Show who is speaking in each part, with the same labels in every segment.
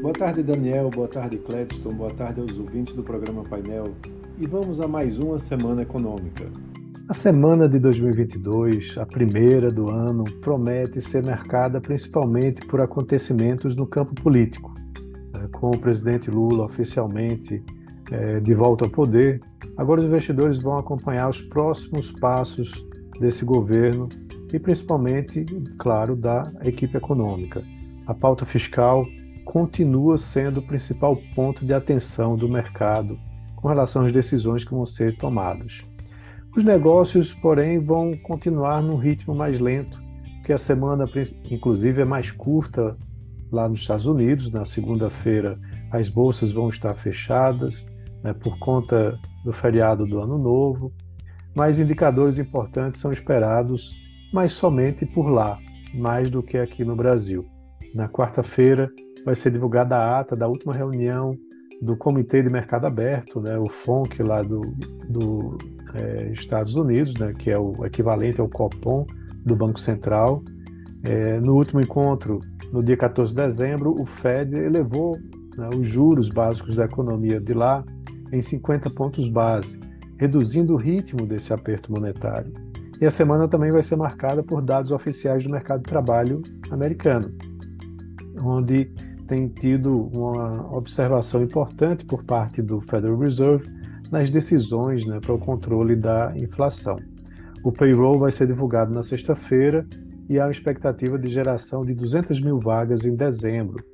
Speaker 1: Boa tarde, Daniel. Boa tarde, Cledston. Boa tarde aos ouvintes do programa Painel. E vamos a mais uma semana econômica. A semana de 2022, a primeira do ano, promete ser marcada principalmente por acontecimentos no campo político. É, com o presidente Lula oficialmente é, de volta ao poder, agora os investidores vão acompanhar os próximos passos desse governo e principalmente, claro, da equipe econômica. A pauta fiscal continua sendo o principal ponto de atenção do mercado com relação às decisões que vão ser tomadas. Os negócios, porém, vão continuar num ritmo mais lento, porque a semana, inclusive, é mais curta lá nos Estados Unidos. Na segunda-feira, as bolsas vão estar fechadas né, por conta do feriado do Ano Novo, mas indicadores importantes são esperados, mas somente por lá, mais do que aqui no Brasil. Na quarta-feira, vai ser divulgada a ata da última reunião do Comitê de Mercado Aberto, né, o FONC lá do, do é, Estados Unidos, né, que é o equivalente ao Copom do Banco Central. É, no último encontro, no dia 14 de dezembro, o Fed elevou né, os juros básicos da economia de lá em 50 pontos base, reduzindo o ritmo desse aperto monetário. E a semana também vai ser marcada por dados oficiais do mercado de trabalho americano, onde tem tido uma observação importante por parte do Federal Reserve nas decisões né, para o controle da inflação. O payroll vai ser divulgado na sexta-feira e há uma expectativa de geração de 200 mil vagas em dezembro.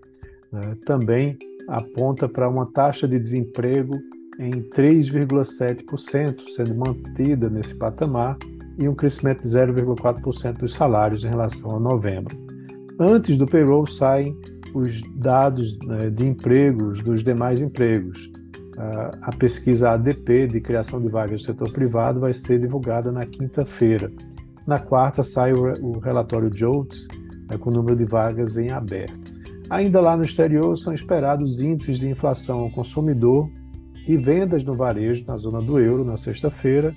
Speaker 1: Né? Também aponta para uma taxa de desemprego em 3,7%, sendo mantida nesse patamar, e um crescimento de 0,4% dos salários em relação a novembro. Antes do payroll saem os dados né, de empregos dos demais empregos. A pesquisa ADP de criação de vagas do setor privado vai ser divulgada na quinta-feira. Na quarta sai o relatório JOLTS né, com o número de vagas em aberto. Ainda lá no exterior são esperados índices de inflação ao consumidor e vendas no varejo na zona do euro na sexta-feira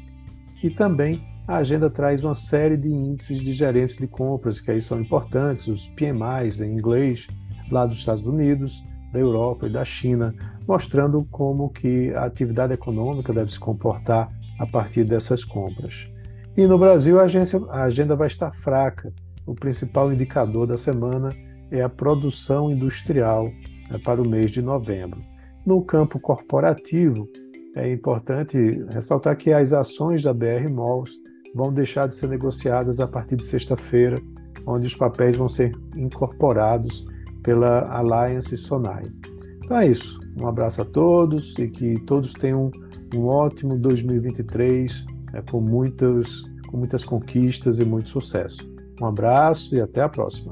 Speaker 1: e também a agenda traz uma série de índices de gerentes de compras que aí são importantes, os PMIs em inglês, lá dos Estados Unidos, da Europa e da China, mostrando como que a atividade econômica deve se comportar a partir dessas compras. E no Brasil a, agência, a agenda vai estar fraca. O principal indicador da semana é a produção industrial né, para o mês de novembro. No campo corporativo, é importante ressaltar que as ações da BR Malls vão deixar de ser negociadas a partir de sexta-feira, onde os papéis vão ser incorporados pela Alliance Sonai. Então é isso. Um abraço a todos e que todos tenham um ótimo 2023 é, com, muitas, com muitas conquistas e muito sucesso. Um abraço e até a próxima.